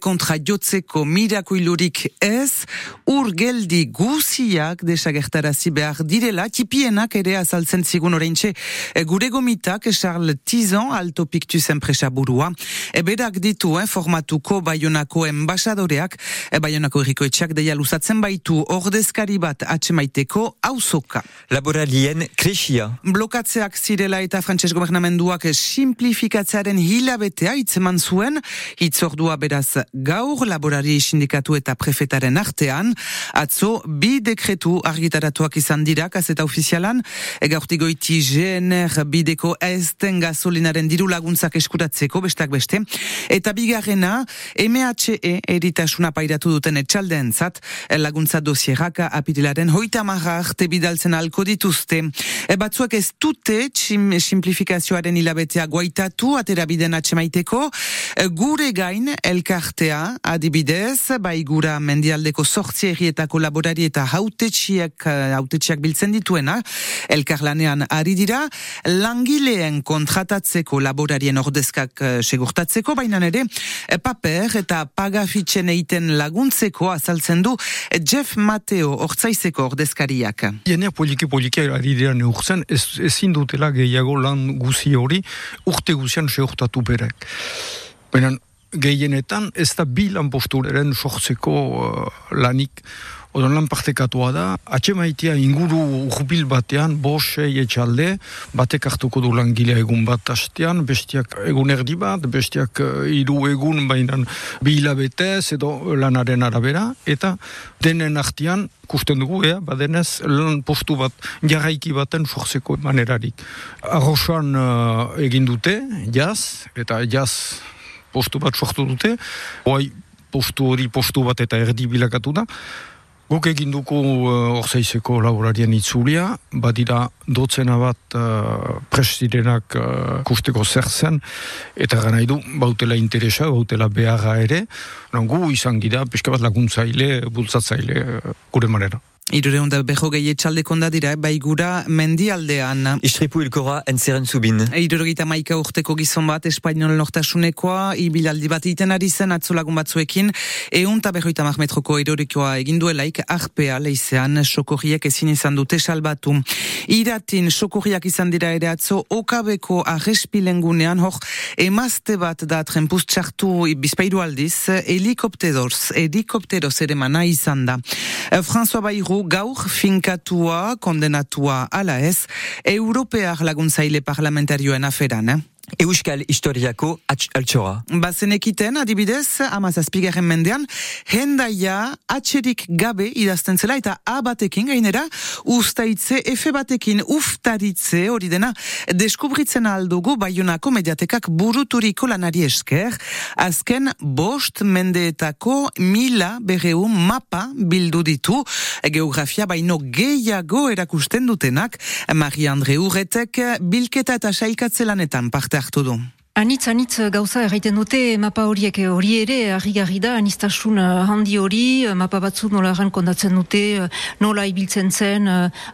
kontra jotzeko mirakuilurik ez, ur geldi guziak desagertarazi behar direla, tipienak ere azaltzen zigun oraintxe, e, gure gomitak Charles Tizan, alto pictus enpresa burua, e, berak ditu eh, formatuko baionako enbasadoreak, e, baionako erriko etxak deia luzatzen baitu ordezkari bat atxemaiteko auzoka. Laboralien kresia. Blokatzeak zirela eta frantses gobernamenduak simplifikatzearen hilabetea hitzeman zuen, hitzordua beraz gaur laborari sindikatu eta prefetaren artean, atzo bi dekretu argitaratuak izan dira kaseta ofizialan, gaurtigoiti GNR bideko ezten gasolinaren diru laguntzak eskuratzeko bestak beste, eta bigarrena MHE eritasuna pairatu duten etxaldeen zat, laguntza dosierak apirilaren hoita marra arte bidaltzen alko dituzte. E, batzuak ez dute txim, simplifikazioaren hilabetea guaitatu atera biden atxemaiteko, e, gure gain elkartea adibidez, bai gura mendialdeko sortzi errietako laborari eta hautetxiak, hautetxiak biltzen dituena, elkarlanean ari dira, langileen kontratatzeko laborarien ordezkak uh, segurtatzeko, baina ere e, paper eta pagafitxen eiten laguntzeko azaltzen du Jeff Mateo ortzaizeko ordezkariak. Jenea poliki-poliki ari dira neurtzen, ez, ezin dutela gehiago lan guzi hori urte guzian sehortatu berek. Baina gehienetan ez da bi lan postureren sortzeko uh, lanik Odon lan partekatua da, atxemaitia inguru urbil batean, bos, etxalde, batek hartuko du langilea egun bat hastean, bestiak egun erdi bat, bestiak hiru egun bainan bi hilabetez edo lanaren arabera, eta denen artean, kusten dugu, ea, badenez, lan postu bat, jarraiki baten forzeko manerarik. Arrosan uh, egin dute, jaz, eta jaz postu bat sortu dute, oai postu hori postu bat eta erdi bilakatu da, Guk egin duko uh, orzaizeko laborarien itzulia, badira dotzena bat uh, presidenak uh, kusteko zer zen, eta gana du, bautela interesa, bautela beharra ere, gu izan gira, pixka bat laguntzaile, bultzatzaile, gure manera. Irureun da beho gehi etxaldeko dira, bai gura mendialdean. Istripu ilkora entzeren zubin. Irurogita maika urteko gizon bat espainol nortasunekoa, ibilaldi bat iten ari zen atzolagun batzuekin, eun ta behoita metroko irurikoa eginduelaik, arpea leizean sokorriak ezin izan dute salbatu. Iratin sokorriak izan dira ere atzo, okabeko arrespilengunean, hor, emazte bat da trenpuz txartu bizpairu aldiz, helikopteroz, helikopteroz ere mana izan da. François Bayrou gaur finkatua kondenatua ala ez, europear laguntzaile parlamentarioen aferan, eh? Euskal historiako altxoa. Bazenekiten, adibidez, amazazpigaren mendean, hendaia atxerik gabe idazten zela eta A batekin gainera, ustaitze, F batekin uftaritze hori dena, deskubritzen aldugu baiunako mediatekak buruturiko lanari esker, azken bost mendeetako mila berreu mapa bildu ditu, geografia baino gehiago erakusten dutenak, Maria Andre Urretek, bilketa eta sailkatzelanetan parte hartu du. Anitz, anitz gauza erraiten dute mapa horiek hori ere harri da, anistasun eh, handi hori, eh, mapa batzu nola erran kondatzen dute, eh, nola ibiltzen zen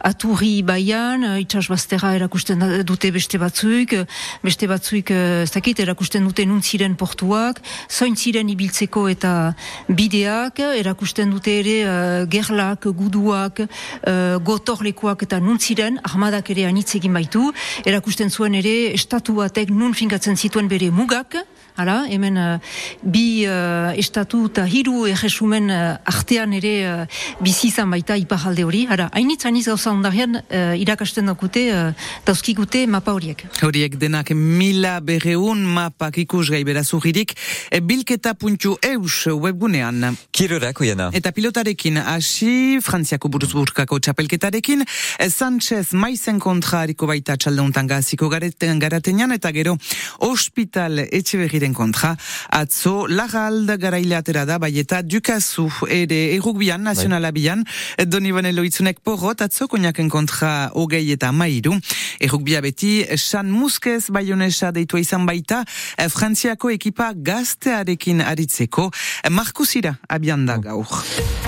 aturri baian, itxas bastera erakusten dute beste batzuik, beste batzuik ez dakit erakusten dute nuntziren portuak, zoin ziren ibiltzeko eta bideak, erakusten dute ere gerlak, guduak, gotorlekuak eta nuntziren, armadak ere anitz egin baitu, erakusten zuen ere estatu batek nun finkatzen zituen dituen bere mugak, Hala, hemen uh, bi uh, estatu eta hiru erresumen uh, artean ere uh, bizi izan baita iparalde hori. Hala, hainitz hainitz gauza ondarian uh, irakasten dakute, uh, dauzkigute mapa horiek. Horiek denak mila berreun mapak ikus gai berazuririk, e, bilketa puntu eus webgunean. Kirorako jana. Eta pilotarekin hasi, Frantziako buruzburkako txapelketarekin, e, Sanchez maizen kontra hariko baita txaldeuntan gaziko garatenean, eta gero, hospital etxe Madriden kontra. Atzo, Larald garaile atera da, bai eta dukazu, ere errukbian, nazionala bian, doni banelo itzunek porrot, atzo koniaken kontra hogei eta mairu. Errukbia beti, San Muskez baionesa deitua izan baita, eh, Frantziako ekipa gaztearekin aritzeko, Markusira abian da gaur.